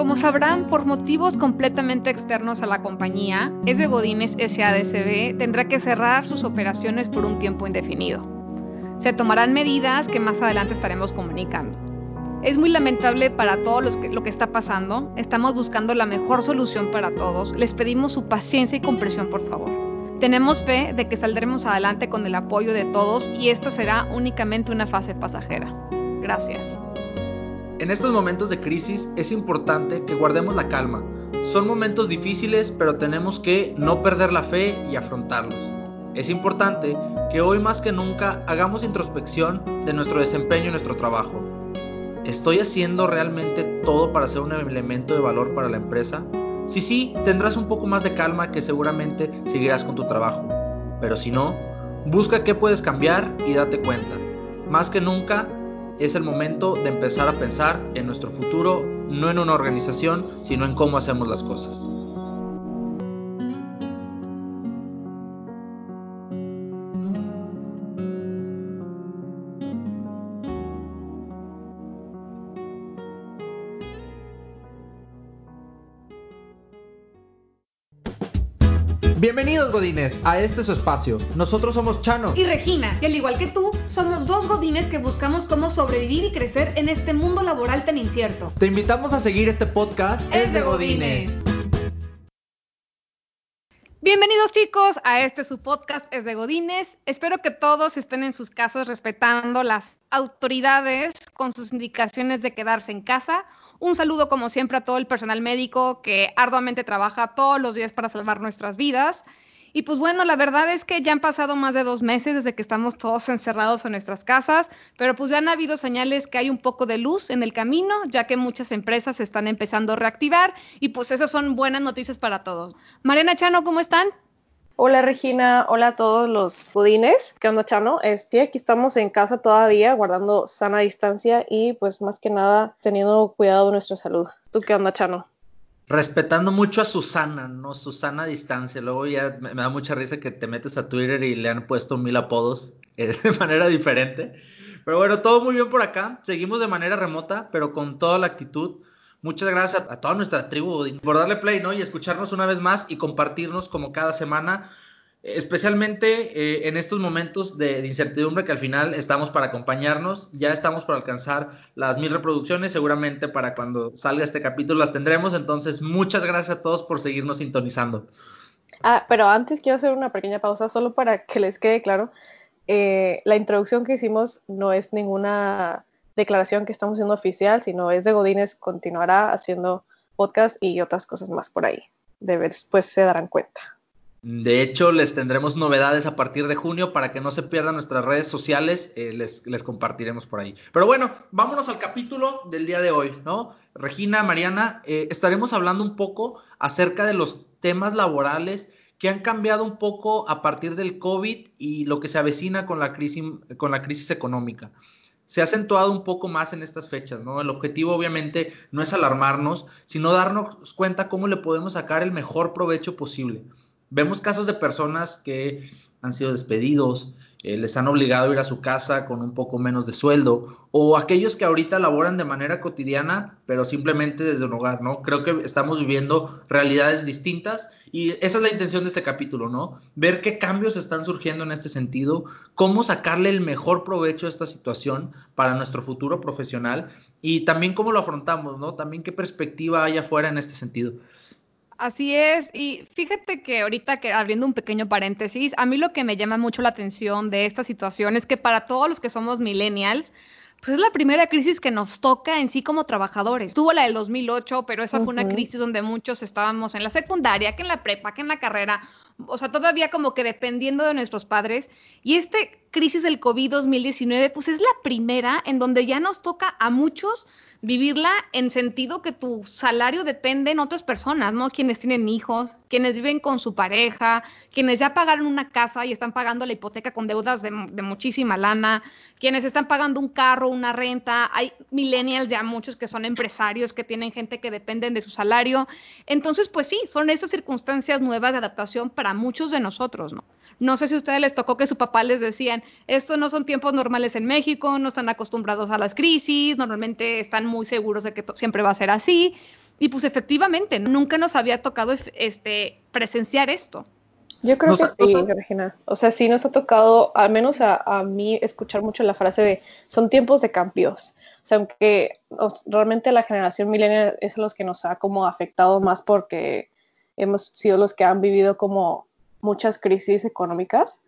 Como sabrán, por motivos completamente externos a la compañía, de Godines SADCB tendrá que cerrar sus operaciones por un tiempo indefinido. Se tomarán medidas que más adelante estaremos comunicando. Es muy lamentable para todos lo que está pasando. Estamos buscando la mejor solución para todos. Les pedimos su paciencia y comprensión, por favor. Tenemos fe de que saldremos adelante con el apoyo de todos y esta será únicamente una fase pasajera. Gracias. En estos momentos de crisis es importante que guardemos la calma. Son momentos difíciles, pero tenemos que no perder la fe y afrontarlos. Es importante que hoy más que nunca hagamos introspección de nuestro desempeño y nuestro trabajo. ¿Estoy haciendo realmente todo para ser un elemento de valor para la empresa? Si sí, tendrás un poco más de calma que seguramente seguirás con tu trabajo. Pero si no, busca qué puedes cambiar y date cuenta. Más que nunca, es el momento de empezar a pensar en nuestro futuro, no en una organización, sino en cómo hacemos las cosas. Bienvenidos Godines a este su espacio. Nosotros somos Chano y Regina, y al igual que tú, somos dos Godines que buscamos cómo sobrevivir y crecer en este mundo laboral tan incierto. Te invitamos a seguir este podcast Es de Godines. Bienvenidos chicos a este su podcast Es de Godines. Espero que todos estén en sus casas respetando las autoridades con sus indicaciones de quedarse en casa un saludo como siempre a todo el personal médico que arduamente trabaja todos los días para salvar nuestras vidas. Y pues bueno, la verdad es que ya han pasado más de dos meses desde que estamos todos encerrados en nuestras casas, pero pues ya han habido señales que hay un poco de luz en el camino, ya que muchas empresas están empezando a reactivar y pues esas son buenas noticias para todos. Mariana Chano, ¿cómo están? Hola Regina, hola a todos los budines. ¿Qué onda Chano? Este, aquí estamos en casa todavía guardando sana distancia y pues más que nada teniendo cuidado de nuestra salud. ¿Tú qué onda Chano? Respetando mucho a Susana, ¿no? Susana a distancia. Luego ya me, da mucha risa que te metes a Twitter y le han puesto mil apodos eh, de manera diferente. Pero bueno, todo muy bien por acá. Seguimos de manera remota, pero con toda la actitud Muchas gracias a, toda nuestra tribu por darle play, ¿no? Y escucharnos una vez más y compartirnos como cada semana, especialmente eh, en estos momentos de, incertidumbre que al final estamos para acompañarnos. Ya estamos por alcanzar las mil reproducciones, seguramente para cuando salga este capítulo las tendremos. Entonces, muchas gracias a todos por seguirnos sintonizando. Ah, pero antes quiero hacer una pequeña pausa solo para que les quede claro. Eh, la introducción que hicimos no es ninguna declaración que estamos haciendo oficial, sino es de Godínez, continuará haciendo podcast y otras cosas más por ahí. De después se darán cuenta. De hecho, les tendremos novedades a partir de junio para que no se pierdan nuestras redes sociales, eh, les, compartiremos por ahí. Pero bueno, vámonos al capítulo del día de hoy, ¿no? Regina, Mariana, eh, estaremos hablando un poco acerca de los temas laborales que han cambiado un poco a partir del COVID y lo que se avecina con la con la crisis económica se ha acentuado un poco más en estas fechas, ¿no? El objetivo obviamente no es alarmarnos, sino darnos cuenta cómo le podemos sacar el mejor provecho posible. Vemos casos de personas que han sido despedidos, eh, les han obligado a ir a su casa con un poco menos de sueldo, o aquellos que ahorita laboran de manera cotidiana, pero simplemente desde un hogar, ¿no? Creo que estamos viviendo realidades distintas y esa es la intención de este capítulo, ¿no? Ver qué cambios están surgiendo en este sentido, cómo sacarle el mejor provecho a esta situación para nuestro futuro profesional y también cómo lo afrontamos, ¿no? También qué perspectiva hay afuera en este sentido. Así es, y fíjate que ahorita que abriendo un pequeño paréntesis, a mí lo que me llama mucho la atención de esta situación es que para todos los que somos millennials, pues es la primera crisis que nos toca en sí como trabajadores. Tuvo la del 2008, pero esa fue una crisis donde muchos estábamos en la secundaria, que en la prepa, que en la carrera, o sea, todavía como que dependiendo de nuestros padres. Y este crisis del COVID 2019, pues es la primera en donde ya nos toca a muchos vivirla en sentido que tu salario depende en otras personas, ¿no? Quienes tienen hijos, quienes viven con su pareja, quienes ya pagaron una casa y están pagando la hipoteca con deudas de, muchísima lana, quienes están pagando un carro, una renta, hay millennials ya muchos que son empresarios, que tienen gente que dependen de su salario. Entonces, pues sí, son esas circunstancias nuevas de adaptación para muchos de nosotros, ¿no? No sé si a ustedes les tocó que su papá les decían, estos no son tiempos normales en México, no están acostumbrados a las crisis, normalmente están muy seguros de que siempre va a ser así. Y pues efectivamente, nunca nos había tocado este, presenciar esto. Yo creo que sí, Regina. O sea, sí nos ha tocado, al menos a, mí, escuchar mucho la frase de son tiempos de cambios. O sea, aunque realmente la generación milenial es los que nos ha como afectado más porque hemos sido los que han vivido como muchas crisis económicas.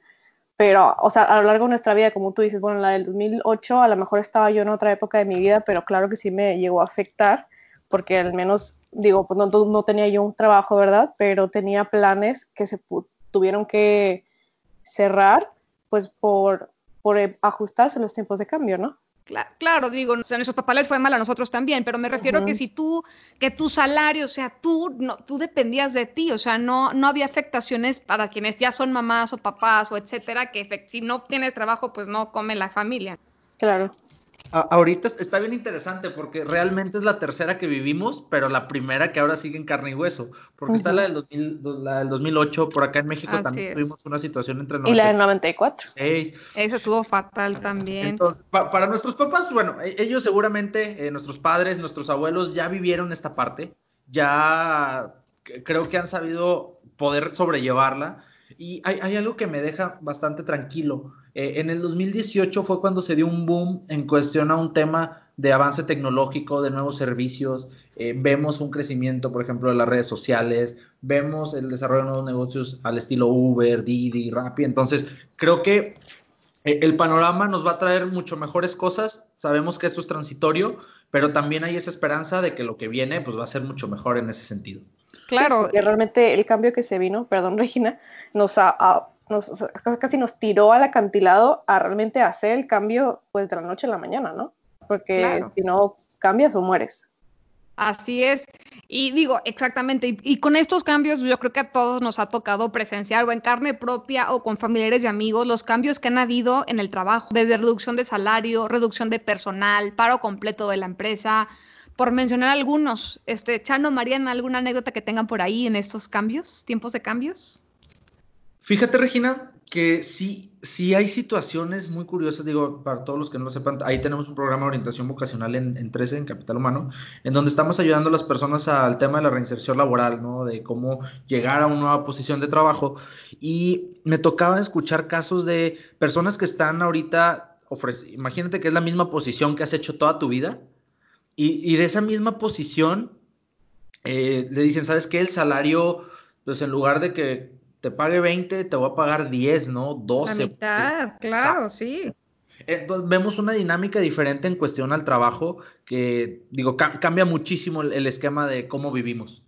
Pero, o sea, a lo largo de nuestra vida, como tú dices, bueno, la del 2008, a lo mejor estaba yo en otra época de mi vida, pero claro que sí me llegó a afectar, porque al menos, digo, pues no, no tenía yo un trabajo, ¿verdad? Pero tenía planes que se tuvieron que cerrar, pues por, por ajustarse los tiempos de cambio, ¿no? Claro, digo, o sea, a nuestros papás les fue mal, a nosotros también, pero me refiero a que si tú, que tu salario, o sea, tú, no, tú dependías de ti, o sea, no, no había afectaciones para quienes ya son mamás o papás o etcétera, que si no tienes trabajo, pues no come la familia. Claro ahorita está bien interesante porque realmente es la tercera que vivimos, pero la primera que ahora sigue en carne y hueso, porque está la del, 2000, la del 2008, por acá en México también tuvimos una situación entre Y la del 94. Esa estuvo fatal también. Entonces, para nuestros papás, bueno, e, ellos seguramente, eh, nuestros padres, nuestros abuelos ya vivieron esta parte, ya creo que han sabido poder sobrellevarla. Y hay, hay algo que me deja bastante tranquilo eh, en el 2018 fue cuando se dio un boom en cuestión a un tema de avance tecnológico, de nuevos servicios. Eh, vemos un crecimiento, por ejemplo, de las redes sociales, vemos el desarrollo de nuevos negocios al estilo Uber, Didi, Rappi. Entonces, creo que eh, el panorama nos va a traer mucho mejores cosas. Sabemos que esto es transitorio, pero también hay esa esperanza de que lo que viene pues va a ser mucho mejor en ese sentido. Claro. que realmente el cambio que se vino, perdón Regina, nos ha, casi nos tiró al acantilado a realmente hacer el cambio pues de la noche a la mañana, ¿no? Porque si no cambias o mueres. Así es. Y digo, exactamente, y, con estos cambios yo creo que a todos nos ha tocado presenciar o en carne propia o con familiares y amigos los cambios que han habido en el trabajo, desde reducción de salario, reducción de personal, paro completo de la empresa, por mencionar algunos. Este, Chano, Mariana, ¿alguna anécdota que tengan por ahí en estos cambios, tiempos de cambios? Fíjate, Regina, que sí, sí hay situaciones muy curiosas, digo, para todos los que no lo sepan, ahí tenemos un programa de orientación vocacional en, 13, en Capital Humano, en donde estamos ayudando a las personas al tema de la reinserción laboral, ¿no? De cómo llegar a una nueva posición de trabajo. Y me tocaba escuchar casos de personas que están ahorita, imagínate que es la misma posición que has hecho toda tu vida, y, de esa misma posición eh, le dicen, ¿sabes qué? El salario, pues en lugar de que te pague 20, te voy a pagar 10, ¿no? 12. La mitad, claro, sí. Entonces vemos una dinámica diferente en cuestión al trabajo que, digo, cambia muchísimo el, esquema de cómo vivimos.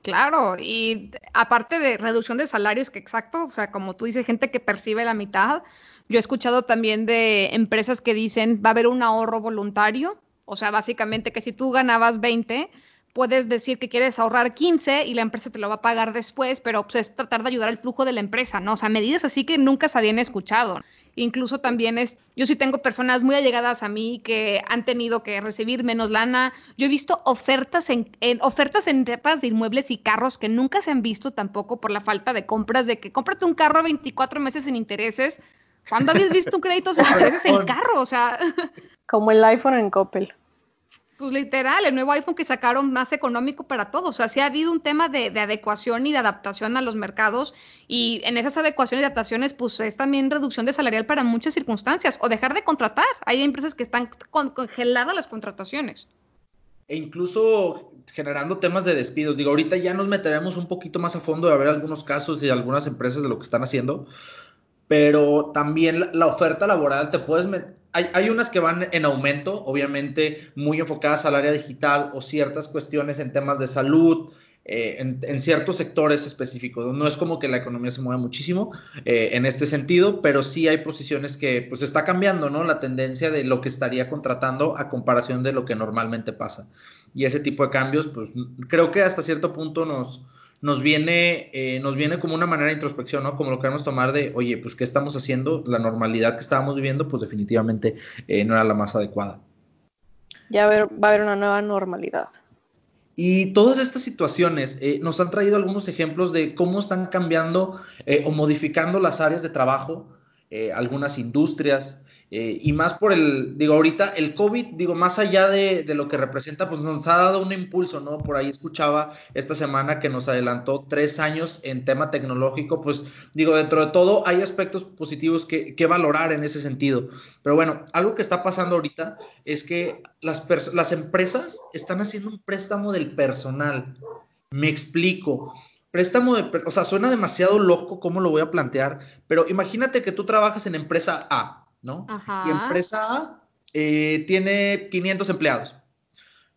Claro, y aparte de reducción de salarios, que exacto, o sea, como tú dices, gente que percibe la mitad, yo he escuchado también de empresas que dicen va a haber un ahorro voluntario, o sea, básicamente que si tú ganabas 20, puedes decir que quieres ahorrar 15 y la empresa te lo va a pagar después, pero pues, es tratar de ayudar al flujo de la empresa, ¿no? O sea, medidas así que nunca se habían escuchado. Incluso también es, yo sí tengo personas muy allegadas a mí que han tenido que recibir menos lana. Yo he visto ofertas en, ofertas en tepas de inmuebles y carros que nunca se han visto tampoco por la falta de compras, de que cómprate un carro a 24 meses sin intereses. ¿Cuándo habías visto un crédito sin intereses en carro? O sea. Como el iPhone en Coppel. Pues literal, el nuevo iPhone que sacaron más económico para todos. O sea, sí ha habido un tema de, adecuación y de adaptación a los mercados. Y en esas adecuaciones y adaptaciones, pues es también reducción de salarial para muchas circunstancias. O dejar de contratar. Hay empresas que están congeladas las contrataciones. E incluso generando temas de despidos. Digo, ahorita ya nos meteremos un poquito más a fondo de ver algunos casos y algunas empresas de lo que están haciendo pero también la, oferta laboral te puedes hay, hay, unas que van en aumento, obviamente muy enfocadas al área digital o ciertas cuestiones en temas de salud, eh, en, ciertos sectores específicos. No es como que la economía se mueva muchísimo eh, en este sentido, pero sí hay posiciones que pues está cambiando, ¿no? La tendencia de lo que estaría contratando a comparación de lo que normalmente pasa. Y ese tipo de cambios, pues creo que hasta cierto punto nos, nos viene, eh, nos viene como una manera de introspección, ¿no? Como lo queremos tomar de, oye, pues, ¿qué estamos haciendo? La normalidad que estábamos viviendo, pues definitivamente eh, no era la más adecuada. Ya va a haber una nueva normalidad. Y todas estas situaciones eh, nos han traído algunos ejemplos de cómo están cambiando o modificando las áreas de trabajo, algunas industrias, Eh, y más por el, digo, ahorita el COVID, digo, más allá de, de, lo que representa, pues nos ha dado un impulso, ¿no? Por ahí escuchaba esta semana que nos adelantó tres años en tema tecnológico, pues digo, dentro de todo hay aspectos positivos que, que valorar en ese sentido. Pero bueno, algo que está pasando ahorita es que las, las empresas están haciendo un préstamo del personal. Me explico. Préstamo de, o sea, suena demasiado loco cómo lo voy a plantear, pero imagínate que tú trabajas en empresa A ¿no? Y empresa A eh, tiene 500 empleados.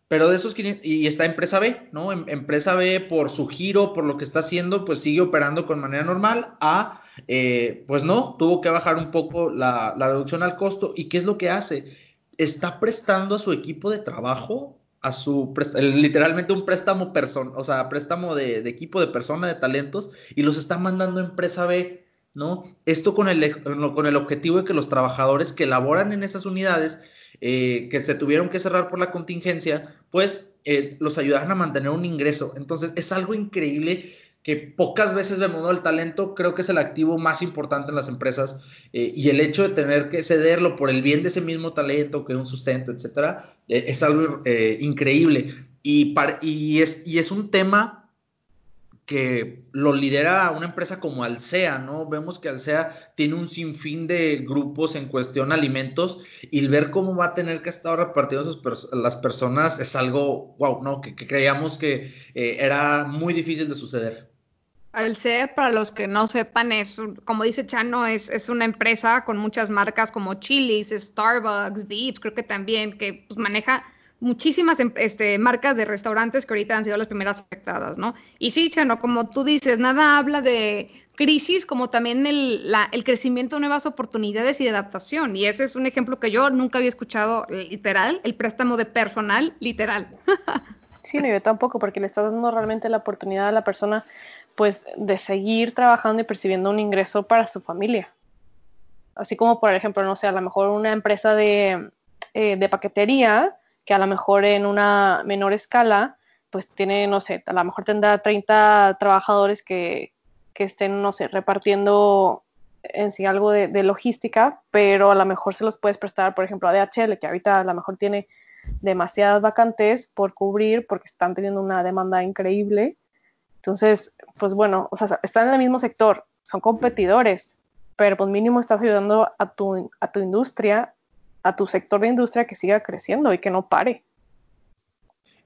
Pero de esos 500, y está empresa B, ¿no? Em, empresa B por su giro, por lo que está haciendo, pues sigue operando con manera normal. A, eh, pues no, tuvo que bajar un poco la, reducción al costo. ¿Y qué es lo que hace? Está prestando a su equipo de trabajo, a su, literalmente un préstamo persona, o sea, préstamo de, de equipo de persona, de talentos, y los está mandando a empresa B ¿no? Esto con el, con el objetivo de que los trabajadores que laboran en esas unidades, eh, que se tuvieron que cerrar por la contingencia, pues eh, los ayudaran a mantener un ingreso. Entonces, es algo increíble que pocas veces vemos, ¿no? El talento creo que es el activo más importante en las empresas eh, y el hecho de tener que cederlo por el bien de ese mismo talento, que es un sustento, etcétera, es algo increíble. Y, y, es, y es un tema lo lidera una empresa como Alsea, ¿no? Vemos que Alsea tiene un sinfín de grupos en cuestión alimentos y ver cómo va a tener que estar repartiendo las personas es algo, wow, ¿no? Que, creíamos que eh, era muy difícil de suceder. Alsea, para los que no sepan, es, como dice Chano, es, una empresa con muchas marcas como Chili's, Starbucks, Beeps, creo que también, que pues, maneja muchísimas em, este, marcas de restaurantes que ahorita han sido las primeras afectadas, ¿no? Y sí, Chano, como tú dices, nada habla de crisis como también el, crecimiento de nuevas oportunidades y de adaptación. Y ese es un ejemplo que yo nunca había escuchado literal, el préstamo de personal literal. sí, no, yo tampoco, porque le está dando realmente la oportunidad a la persona pues de seguir trabajando y percibiendo un ingreso para su familia. Así como, por ejemplo, no sé, a lo mejor una empresa de, eh, de paquetería, que a lo mejor en una menor escala, pues tiene, no sé, a lo mejor tendrá 30 trabajadores que, que estén, no sé, repartiendo en sí algo de, logística, pero a lo mejor se los puedes prestar, por ejemplo, a DHL, que ahorita a lo mejor tiene demasiadas vacantes por cubrir porque están teniendo una demanda increíble. Entonces, pues bueno, o sea, están en el mismo sector, son competidores, pero pues mínimo estás ayudando a tu, a tu industria a tu sector de industria que siga creciendo y que no pare.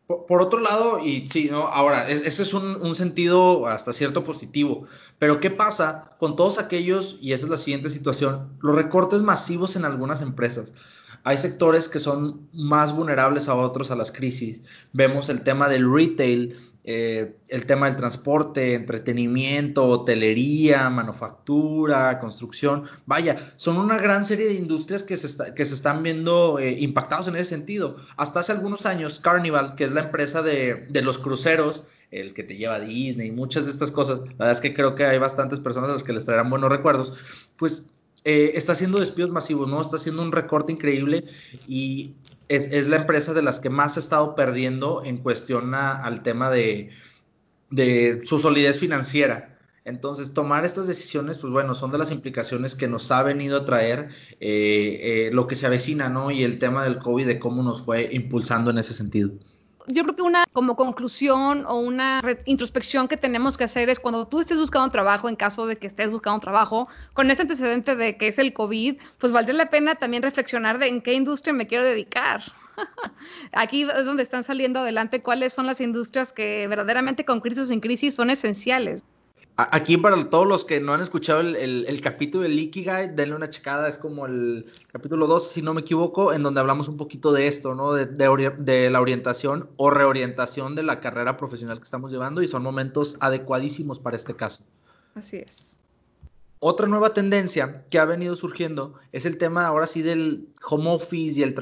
Por, otro lado, y sí, ¿no? Ahora, ese es un, un, sentido hasta cierto positivo, pero ¿qué pasa con todos aquellos, y esa es la siguiente situación, los recortes masivos en algunas empresas? Hay sectores que son más vulnerables a otros a las crisis. Vemos el tema del retail, eh, el tema del transporte, entretenimiento, hotelería, manufactura, construcción. Vaya, son una gran serie de industrias que se, que se están viendo eh, impactados en ese sentido. Hasta hace algunos años, Carnival, que es la empresa de, de los cruceros, el que te lleva a Disney, muchas de estas cosas, la verdad es que creo que hay bastantes personas a las que les traerán buenos recuerdos, pues eh, está haciendo despidos masivos, ¿no? Está haciendo un recorte increíble y es, la empresa de las que más ha estado perdiendo en cuestión al tema de, su solidez financiera. Entonces, tomar estas decisiones, pues bueno, son de las implicaciones que nos ha venido a traer eh, eh, lo que se avecina, ¿no? Y el tema del COVID, de cómo nos fue impulsando en ese sentido yo creo que una como conclusión o una introspección que tenemos que hacer es cuando tú estés buscando un trabajo, en caso de que estés buscando un trabajo, con ese antecedente de que es el COVID, pues valdría la pena también reflexionar de en qué industria me quiero dedicar. Aquí es donde están saliendo adelante cuáles son las industrias que verdaderamente con crisis o sin crisis son esenciales. Aquí para todos los que no han escuchado el, capítulo de Ikigai, denle una checada, es como el capítulo 2, si no me equivoco, en donde hablamos un poquito de esto, ¿no? De, de, la orientación o reorientación de la carrera profesional que estamos llevando y son momentos adecuadísimos para este caso. Así es. Otra nueva tendencia que ha venido surgiendo es el tema ahora sí del home office y el,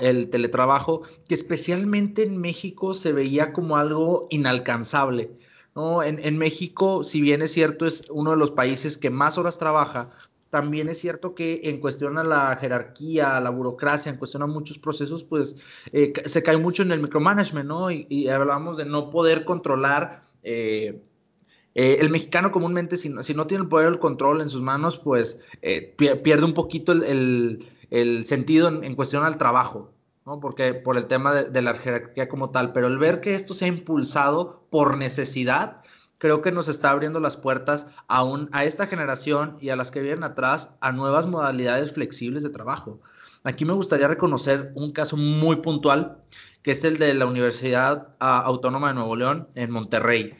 el teletrabajo, que especialmente en México se veía como algo inalcanzable ¿no? En, México, si bien es cierto, es uno de los países que más horas trabaja, también es cierto que en cuestión a la jerarquía, a la burocracia, en cuestión a muchos procesos, pues eh, se cae mucho en el micromanagement, ¿no? Y, hablamos de no poder controlar. Eh, eh, el mexicano comúnmente, si no, si no, tiene el poder del control en sus manos, pues pierde un poquito el, el sentido en, cuestión al trabajo, ¿no? Porque por el tema de, la jerarquía como tal, pero el ver que esto se ha impulsado por necesidad, creo que nos está abriendo las puertas aún a esta generación y a las que vienen atrás a nuevas modalidades flexibles de trabajo. Aquí me gustaría reconocer un caso muy puntual, que es el de la Universidad ah, Autónoma de Nuevo León en Monterrey.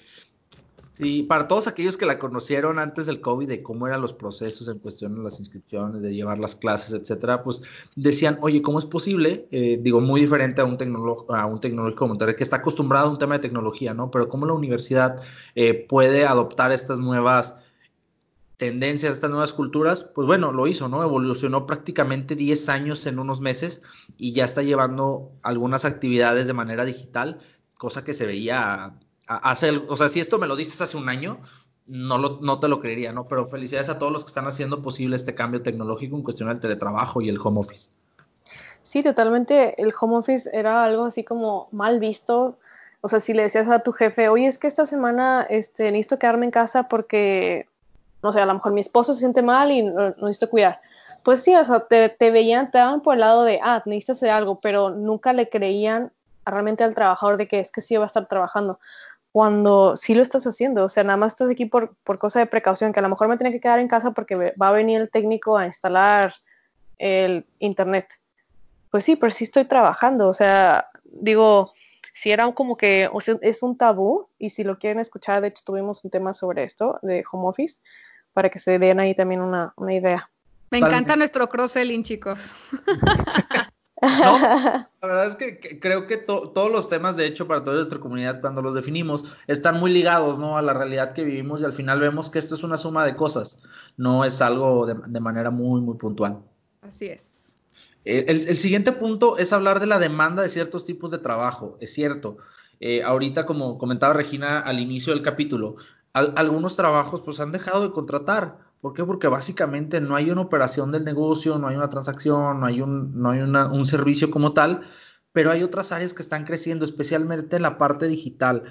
Sí, para todos aquellos que la conocieron antes del COVID, de cómo eran los procesos en cuestión de las inscripciones, de llevar las clases, etcétera, pues decían, oye, ¿cómo es posible? Eh, digo, muy diferente a un, a un tecnológico Monterrey que está acostumbrado a un tema de tecnología, ¿no? Pero cómo la universidad eh, puede adoptar estas nuevas tendencias, estas nuevas culturas, pues bueno, lo hizo, ¿no? Evolucionó prácticamente 10 años en unos meses y ya está llevando algunas actividades de manera digital, cosa que se veía hace, o sea, si esto me lo dices hace un año, no, lo, no te lo creería, ¿no? Pero felicidades a todos los que están haciendo posible este cambio tecnológico en cuestión del teletrabajo y el home office. Sí, totalmente. El home office era algo así como mal visto. O sea, si le decías a tu jefe, oye, es que esta semana este, necesito quedarme en casa porque, no sé, a lo mejor mi esposo se siente mal y no, necesito cuidar. Pues sí, o sea, te, te, veían, te daban por el lado de, ah, necesitas hacer algo, pero nunca le creían realmente al trabajador de que es que sí va a estar trabajando cuando sí lo estás haciendo. O sea, nada más estás aquí por, por cosa de precaución, que a lo mejor me tiene que quedar en casa porque va a venir el técnico a instalar el internet. Pues sí, pero sí estoy trabajando. O sea, digo, si era como que o sea, es un tabú y si lo quieren escuchar, de hecho tuvimos un tema sobre esto de home office para que se den ahí también una, una idea. Me encanta nuestro cross-selling, chicos. No, la verdad es que, creo que todos los temas, de hecho, para toda nuestra comunidad, cuando los definimos, están muy ligados, ¿no? A la realidad que vivimos y al final vemos que esto es una suma de cosas, no es algo de, manera muy, muy puntual. Así es. Eh, el, siguiente punto es hablar de la demanda de ciertos tipos de trabajo, es cierto. Eh, ahorita, como comentaba Regina al inicio del capítulo, algunos trabajos pues han dejado de contratar ¿Por qué? Porque básicamente no hay una operación del negocio, no hay una transacción, no hay un, no hay un servicio como tal, pero hay otras áreas que están creciendo, especialmente en la parte digital.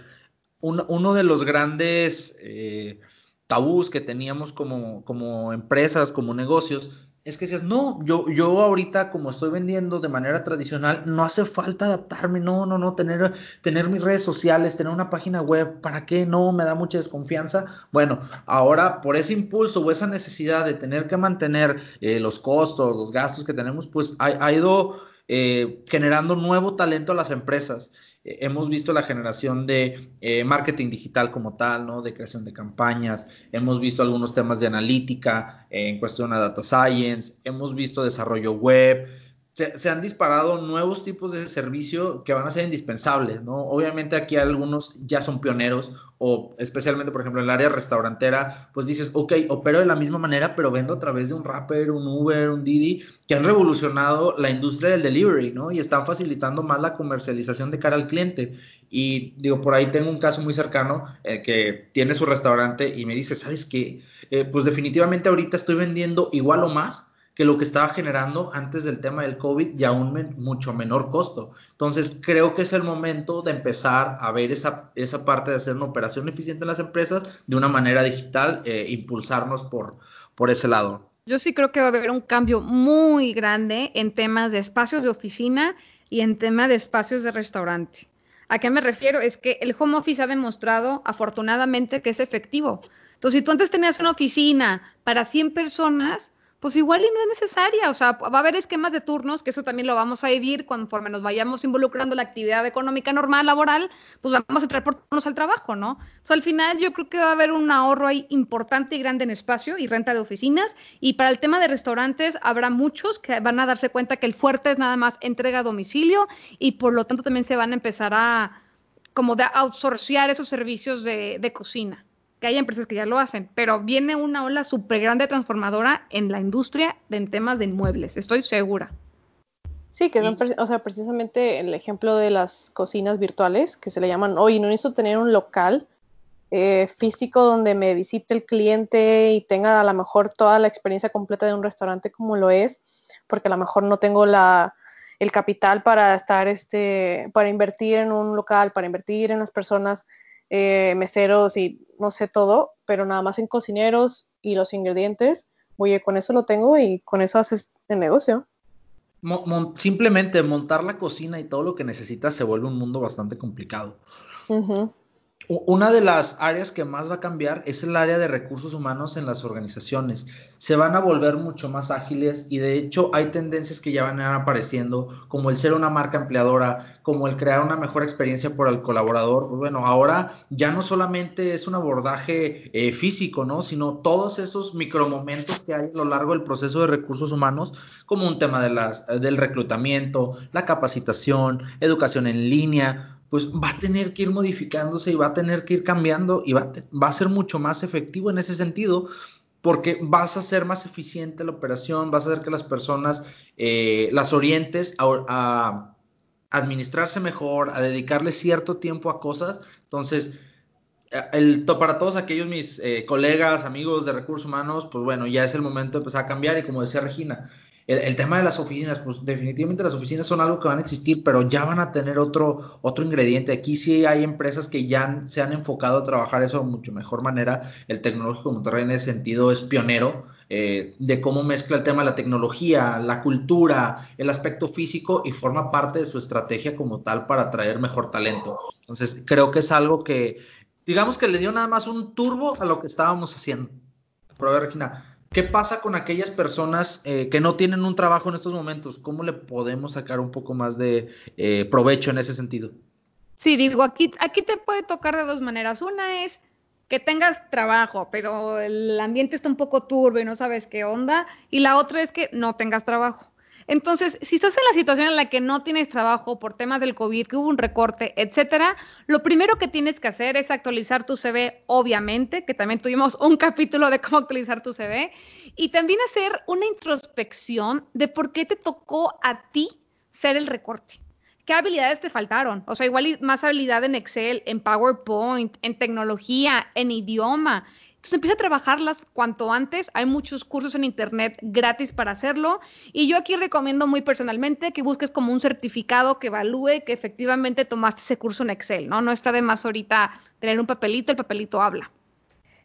uno de los grandes eh, tabús que teníamos como, como empresas, como negocios, es que decías, no, yo, yo ahorita como estoy vendiendo de manera tradicional, no hace falta adaptarme, no, no, no, tener, tener mis redes sociales, tener una página web, ¿para qué? No, me da mucha desconfianza. Bueno, ahora por ese impulso o esa necesidad de tener que mantener eh, los costos, los gastos que tenemos, pues ha, ido eh, generando nuevo talento a las empresas. Eh, hemos visto la generación de eh, marketing digital como tal, ¿no? De creación de campañas, hemos visto algunos temas de analítica eh, en cuestión a data science, hemos visto desarrollo web, se, han disparado nuevos tipos de servicio que van a ser indispensables, ¿no? Obviamente aquí algunos ya son pioneros o especialmente, por ejemplo, en el área restaurantera, pues dices, ok, opero de la misma manera, pero vendo a través de un Rapper, un Uber, un Didi, que han revolucionado la industria del delivery, ¿no? Y están facilitando más la comercialización de cara al cliente. Y digo, por ahí tengo un caso muy cercano eh, que tiene su restaurante y me dice, ¿sabes qué? Eh, pues definitivamente ahorita estoy vendiendo igual o más que lo que estaba generando antes del tema del COVID y a un mucho menor costo. Entonces, creo que es el momento de empezar a ver esa, esa parte de hacer una operación eficiente en las empresas de una manera digital, eh, impulsarnos por, por ese lado. Yo sí creo que va a haber un cambio muy grande en temas de espacios de oficina y en temas de espacios de restaurante. ¿A qué me refiero? Es que el home office ha demostrado, afortunadamente, que es efectivo. Entonces, si tú antes tenías una oficina para 100 personas, pues igual y no es necesaria, o sea, va a haber esquemas de turnos, que eso también lo vamos a vivir conforme nos vayamos involucrando en la actividad económica normal, laboral, pues vamos a entrar por turnos al trabajo, ¿no? O sea, al final yo creo que va a haber un ahorro ahí importante y grande en espacio y renta de oficinas, y para el tema de restaurantes habrá muchos que van a darse cuenta que el fuerte es nada más entrega a domicilio y por lo tanto también se van a empezar a como de esos servicios de, de cocina que hay empresas que ya lo hacen, pero viene una ola súper grande transformadora en la industria de, en temas de inmuebles, estoy segura. Sí, que son, o sea, precisamente el ejemplo de las cocinas virtuales, que se le llaman, oye, no necesito tener un local eh, físico donde me visite el cliente y tenga a lo mejor toda la experiencia completa de un restaurante como lo es, porque a lo mejor no tengo la, el capital para estar, este, para invertir en un local, para invertir en las personas eh, meseros y no sé todo, pero nada más en cocineros y los ingredientes, oye, con eso lo tengo y con eso haces el negocio. simplemente montar la cocina y todo lo que necesitas se vuelve un mundo bastante complicado. Una de las áreas que más va a cambiar es el área de recursos humanos en las organizaciones. Se van a volver mucho más ágiles y de hecho hay tendencias que ya van a ir apareciendo, como el ser una marca empleadora, como el crear una mejor experiencia por el colaborador. Pues bueno, ahora ya no solamente es un abordaje eh, físico, ¿no? Sino todos esos micromomentos que hay a lo largo del proceso de recursos humanos, como un tema de las, del reclutamiento, la capacitación, educación en línea pues va a tener que ir modificándose y va a tener que ir cambiando y va, va, a ser mucho más efectivo en ese sentido porque vas a hacer más eficiente la operación, vas a hacer que las personas eh, las orientes a, administrarse mejor, a dedicarle cierto tiempo a cosas. Entonces, el, para todos aquellos mis eh, colegas, amigos de recursos humanos, pues bueno, ya es el momento de empezar a cambiar y como decía Regina, el, tema de las oficinas, pues definitivamente las oficinas son algo que van a existir, pero ya van a tener otro, otro ingrediente. Aquí sí hay empresas que ya se han enfocado a trabajar eso de mucho mejor manera. El tecnológico Monterrey en ese sentido es pionero eh, de cómo mezcla el tema de la tecnología, la cultura, el aspecto físico y forma parte de su estrategia como tal para atraer mejor talento. Entonces, creo que es algo que, digamos que le dio nada más un turbo a lo que estábamos haciendo. Pero, Regina, ¿Qué pasa con aquellas personas eh, que no tienen un trabajo en estos momentos? ¿Cómo le podemos sacar un poco más de eh, provecho en ese sentido? Sí, digo, aquí, aquí te puede tocar de dos maneras. Una es que tengas trabajo, pero el ambiente está un poco turbio y no sabes qué onda. Y la otra es que no tengas trabajo. Entonces, si estás en la situación en la que no tienes trabajo por temas del COVID, que hubo un recorte, etcétera, lo primero que tienes que hacer es actualizar tu CV, obviamente, que también tuvimos un capítulo de cómo actualizar tu CV, y también hacer una introspección de por qué te tocó a ti ser el recorte. ¿Qué habilidades te faltaron? O sea, igual más habilidad en Excel, en PowerPoint, en tecnología, en idioma, entonces empieza a trabajarlas cuanto antes. Hay muchos cursos en internet gratis para hacerlo. Y yo aquí recomiendo muy personalmente que busques como un certificado que evalúe que efectivamente tomaste ese curso en Excel, ¿no? No está de más ahorita tener un papelito, el papelito habla.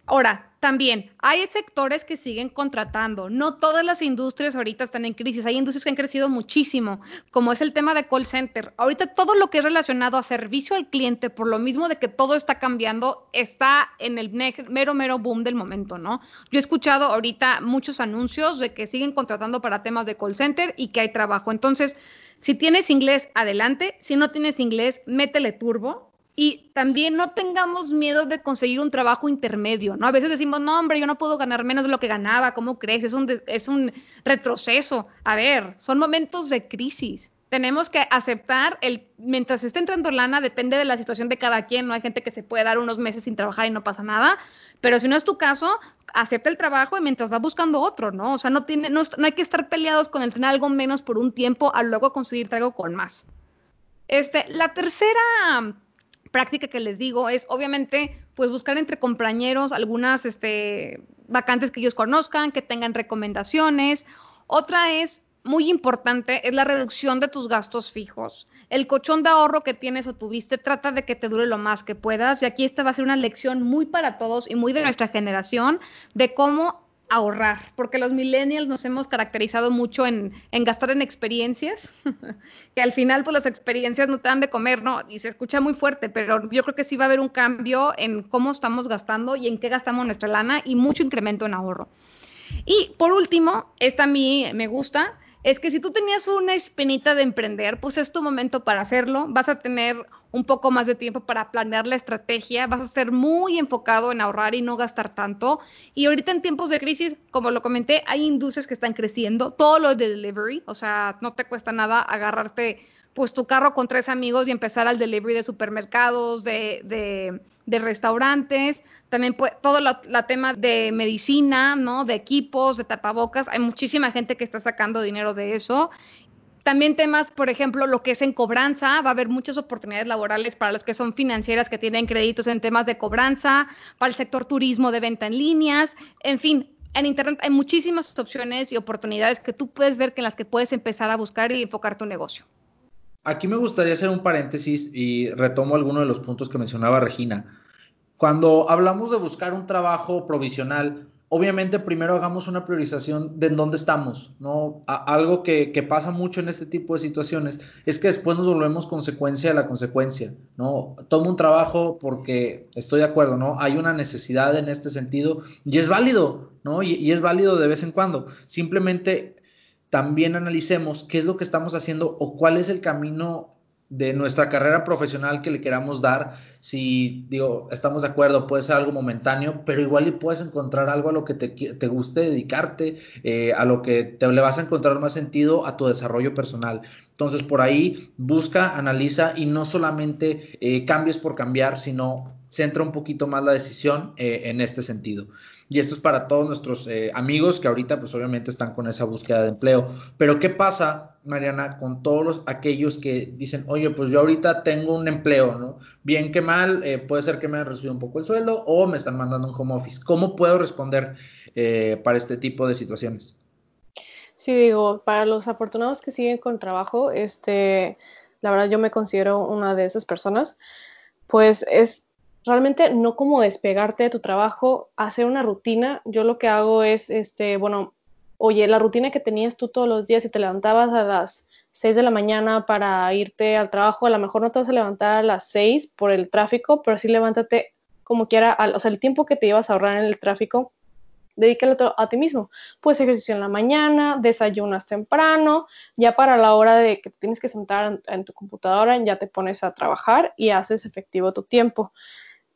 Ahora, también hay sectores que siguen contratando. No todas las industrias ahorita están en crisis. Hay industrias que han crecido muchísimo, como es el tema de call center. Ahorita todo lo que es relacionado a servicio al cliente, por lo mismo de que todo está cambiando, está en el mero, mero boom del momento, ¿no? Yo he escuchado ahorita muchos anuncios de que siguen contratando para temas de call center y que hay trabajo. Entonces, si tienes inglés, adelante. Si no tienes inglés, métele turbo y también no tengamos miedo de conseguir un trabajo intermedio, ¿no? A veces decimos, no, hombre, yo no puedo ganar menos de lo que ganaba, ¿cómo crees? Es un, es un retroceso. A ver, son momentos de crisis. Tenemos que aceptar el, mientras esté entrando lana, depende de la situación de cada quien, no hay gente que se puede dar unos meses sin trabajar y no pasa nada, pero si no es tu caso, acepta el trabajo y mientras va buscando otro, ¿no? O sea, no, tiene, no, no hay que estar peleados con el tener algo menos por un tiempo a luego conseguirte algo con más. Este, la tercera práctica que les digo es obviamente pues buscar entre compañeros algunas este, vacantes que ellos conozcan, que tengan recomendaciones. Otra es muy importante, es la reducción de tus gastos fijos. El colchón de ahorro que tienes o tuviste, trata de que te dure lo más que puedas. Y aquí esta va a ser una lección muy para todos y muy de nuestra generación de cómo ahorrar, porque los millennials nos hemos caracterizado mucho en, gastar en experiencias, que al final pues las experiencias no te dan de comer, ¿no? Y se escucha muy fuerte, pero yo creo que sí va a haber un cambio en cómo estamos gastando y en qué gastamos nuestra lana y mucho incremento en ahorro. Y por último, esta a mí me gusta, es que si tú tenías una espinita de emprender, pues es tu momento para hacerlo. Vas a tener un poco más de tiempo para planear la estrategia, vas a ser muy enfocado en ahorrar y no gastar tanto. Y ahorita en tiempos de crisis, como lo comenté, hay industrias que están creciendo, todo lo de delivery, o sea, no te cuesta nada agarrarte pues tu carro con tres amigos y empezar al delivery de supermercados, de, restaurantes, también todo el tema de medicina, ¿no? De equipos, de tapabocas, hay muchísima gente que está sacando dinero de eso. También temas, por ejemplo, lo que es en cobranza, va a haber muchas oportunidades laborales para las que son financieras que tienen créditos en temas de cobranza, para el sector turismo de venta en líneas, en fin, en Internet hay muchísimas opciones y oportunidades que tú puedes ver que en las que puedes empezar a buscar y enfocar tu negocio. Aquí me gustaría hacer un paréntesis y retomo alguno de los puntos que mencionaba Regina. Cuando hablamos de buscar un trabajo provisional, obviamente primero hagamos una priorización de en dónde estamos, ¿no? algo que, pasa mucho en este tipo de situaciones es que después nos volvemos consecuencia de la consecuencia, ¿no? Tomo un trabajo porque estoy de acuerdo, ¿no? Hay una necesidad en este sentido y es válido, ¿no? Y es válido de vez en cuando. Simplemente también analicemos qué es lo que estamos haciendo o cuál es el camino de nuestra carrera profesional que le queramos dar, si digo, estamos de acuerdo, puede ser algo momentáneo, pero igual y puedes encontrar algo a lo que te, te guste dedicarte, eh, a lo que te le vas a encontrar más sentido a tu desarrollo personal. Entonces, por ahí busca, analiza y no solamente eh, cambies por cambiar, sino centra un poquito más la decisión eh, en este sentido. Y esto es para todos nuestros eh, amigos que ahorita pues obviamente están con esa búsqueda de empleo. Pero ¿qué pasa, Mariana, con todos aquellos que dicen, oye, pues yo ahorita tengo un empleo, ¿no? Bien que mal, eh, puede ser que me han recibido un poco el sueldo o me están mandando un home office. ¿Cómo puedo responder eh, para este tipo de situaciones? Sí, digo, para los afortunados que siguen con trabajo, este, la verdad yo me considero una de esas personas, pues es realmente no como despegarte de tu trabajo, hacer una rutina. Yo lo que hago es, este, bueno, oye, la rutina que tenías tú todos los días, si te levantabas a las 6 de la mañana para irte al trabajo, a lo mejor no te vas a levantar a las 6 por el tráfico, pero sí levántate como quiera, o sea, el tiempo que te ibas a ahorrar en el tráfico, dedícalo a ti mismo. Puedes ejercicio en la mañana, desayunas temprano, ya para la hora de que tienes que sentar en, en tu computadora, ya te pones a trabajar y haces efectivo tu tiempo.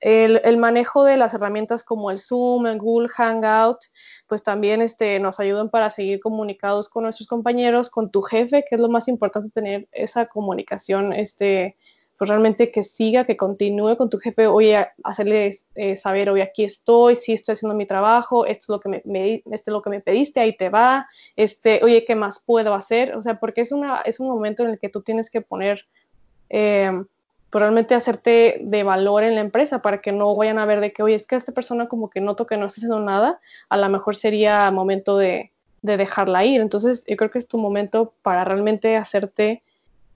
El, manejo de las herramientas como el Zoom, el Google Hangout, pues también este, nos ayudan para seguir comunicados con nuestros compañeros, con tu jefe, que es lo más importante tener esa comunicación, este, pues realmente que siga, que continúe con tu jefe, oye, hacerle eh, saber, oye, aquí estoy, sí estoy haciendo mi trabajo, esto es lo que me, esto es lo que me pediste, ahí te va, este, oye, ¿qué más puedo hacer? O sea, porque es, una, es un momento en el que tú tienes que poner... Eh, realmente hacerte de valor en la empresa para que no vayan a ver de que, oye, es que esta persona como que noto que no está haciendo nada, a lo mejor sería momento de, de dejarla ir. Entonces, yo creo que es tu momento para realmente hacerte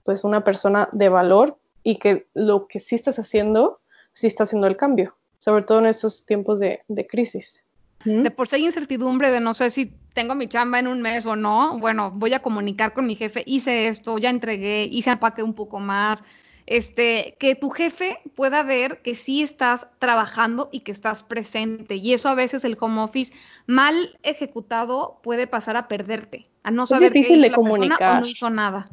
pues una persona de valor y que lo que sí estás haciendo, sí está haciendo el cambio, sobre todo en estos tiempos de, de crisis. De por si hay incertidumbre de no sé si tengo mi chamba en un mes o no, bueno, voy a comunicar con mi jefe, hice esto, ya entregué, hice empaque un poco más, este, que tu jefe pueda ver que sí estás trabajando y que estás presente. Y eso a veces el home office mal ejecutado puede pasar a perderte, a no saber es difícil de comunicar. o no hizo nada.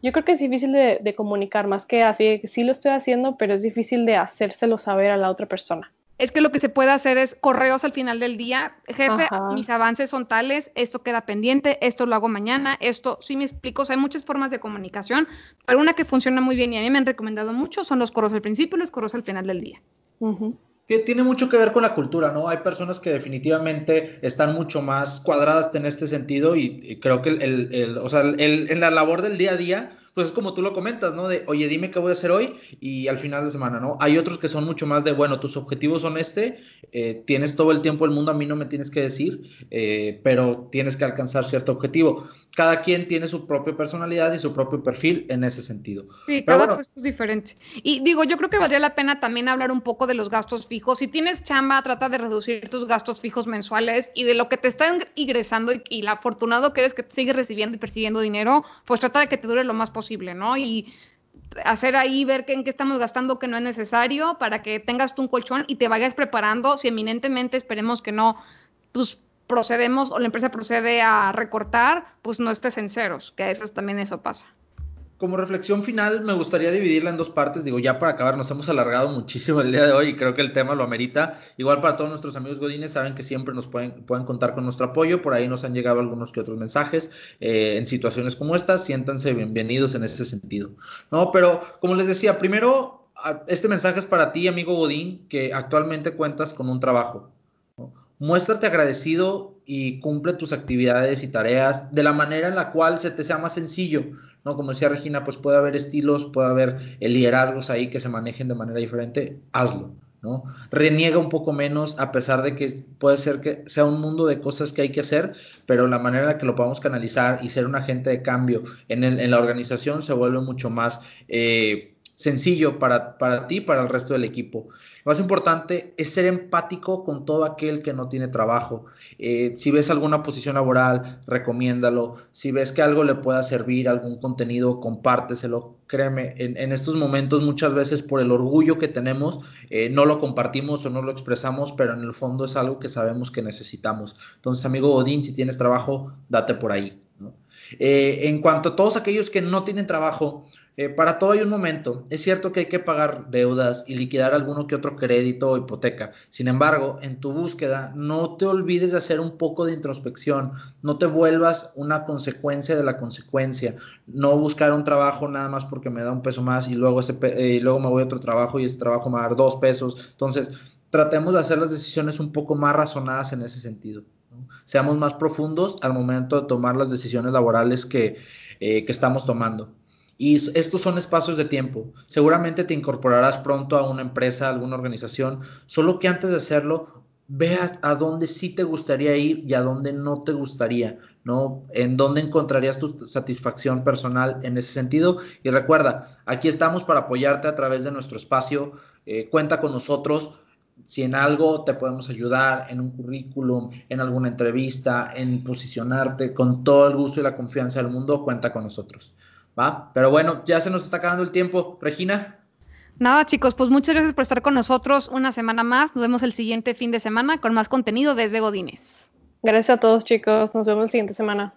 Yo creo que es difícil de, comunicar, más que así, sí lo estoy haciendo, pero es difícil de hacérselo saber a la otra persona es que lo que se puede hacer es correos al final del día. Jefe, mis avances son tales, esto queda pendiente, esto lo hago mañana, esto, sí me explico, hay muchas formas de comunicación, pero una que funciona muy bien y a mí me han recomendado mucho son los correos al principio y los correos al final del día. Tiene mucho que ver con la cultura, ¿no? Hay personas que definitivamente están mucho más cuadradas en este sentido y, creo que el, o sea, en la labor del día a día, pues es como tú lo comentas, ¿no? De, oye, dime qué voy a hacer hoy y al final de semana, ¿no? Hay otros que son mucho más de, bueno, tus objetivos son este, eh, tienes todo el tiempo del mundo, a mí no me tienes que decir, eh, pero tienes que alcanzar cierto objetivo. Cada quien tiene su propia personalidad y su propio perfil en ese sentido. Sí, cada puesto es diferente. Y digo, yo creo que valdría la pena también hablar un poco de los gastos fijos. Si tienes chamba, trata de reducir tus gastos fijos mensuales y de lo que te está ingresando y, y afortunado que eres que sigues recibiendo y persiguiendo dinero, pues trata de que te dure lo más posible ¿no? Y hacer ahí ver que en qué estamos gastando que no es necesario para que tengas tú un colchón y te vayas preparando si eminentemente esperemos que no pues procedemos o la empresa procede a recortar, pues no estés en ceros, que a veces también eso pasa como reflexión final, me gustaría dividirla en dos partes. Digo, ya para acabar, nos hemos alargado muchísimo el día de hoy y creo que el tema lo amerita. Igual para todos nuestros amigos godines, saben que siempre nos pueden, pueden contar con nuestro apoyo. Por ahí nos han llegado algunos que otros mensajes eh, en situaciones como estas. Siéntanse bienvenidos en ese sentido. No, pero como les decía, primero, este mensaje es para ti, amigo Godín, que actualmente cuentas con un trabajo. Muéstrate agradecido y cumple tus actividades y tareas de la manera en la cual se te sea más sencillo. ¿no? Como decía Regina, pues puede haber estilos, puede haber liderazgos ahí que se manejen de manera diferente, hazlo, ¿no? Reniega un poco menos, a pesar de que puede ser que sea un mundo de cosas que hay que hacer, pero la manera en la que lo podamos canalizar y ser un agente de cambio en, en la organización se vuelve mucho más eh, sencillo para, para ti para el resto del equipo. Lo más importante es ser empático con todo aquel que no tiene trabajo. Eh, si ves alguna posición laboral, recomiéndalo. Si ves que algo le pueda servir, algún contenido, compárteselo. Créeme, en, estos momentos muchas veces por el orgullo que tenemos, eh, no lo compartimos o no lo expresamos, pero en el fondo es algo que sabemos que necesitamos. Entonces, amigo Odín, si tienes trabajo, date por ahí. Eh, en cuanto a todos aquellos que no tienen trabajo, eh, para todo hay un momento. Es cierto que hay que pagar deudas y liquidar alguno que otro crédito o hipoteca. Sin embargo, en tu búsqueda, no te olvides de hacer un poco de introspección. No te vuelvas una consecuencia de la consecuencia. No buscar un trabajo nada más porque me da un peso más y luego, ese eh, luego me voy a otro trabajo y ese trabajo me va a dar dos pesos. Entonces, tratemos de hacer las decisiones un poco más razonadas en ese sentido. Seamos más profundos al momento de tomar las decisiones laborales que, eh, que estamos tomando. Y estos son espacios de tiempo. Seguramente te incorporarás pronto a una empresa, a alguna organización, solo que antes de hacerlo, veas a dónde sí te gustaría ir y a dónde no te gustaría, ¿no? En dónde encontrarías tu satisfacción personal en ese sentido. Y recuerda, aquí estamos para apoyarte a través de nuestro espacio. Eh, cuenta con nosotros. Si en algo te podemos ayudar, en un currículum, en alguna entrevista, en posicionarte, con todo el gusto y la confianza del mundo, cuenta con nosotros. ¿Va? Pero bueno, ya se nos está acabando el tiempo. Regina. Nada, chicos, pues muchas gracias por estar con nosotros una semana más. Nos vemos el siguiente fin de semana con más contenido desde Godines. Gracias a todos, chicos. Nos vemos la siguiente semana.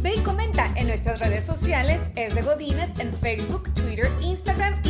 Ve y comenta en nuestras redes sociales es de Godines en Facebook, Twitter, Instagram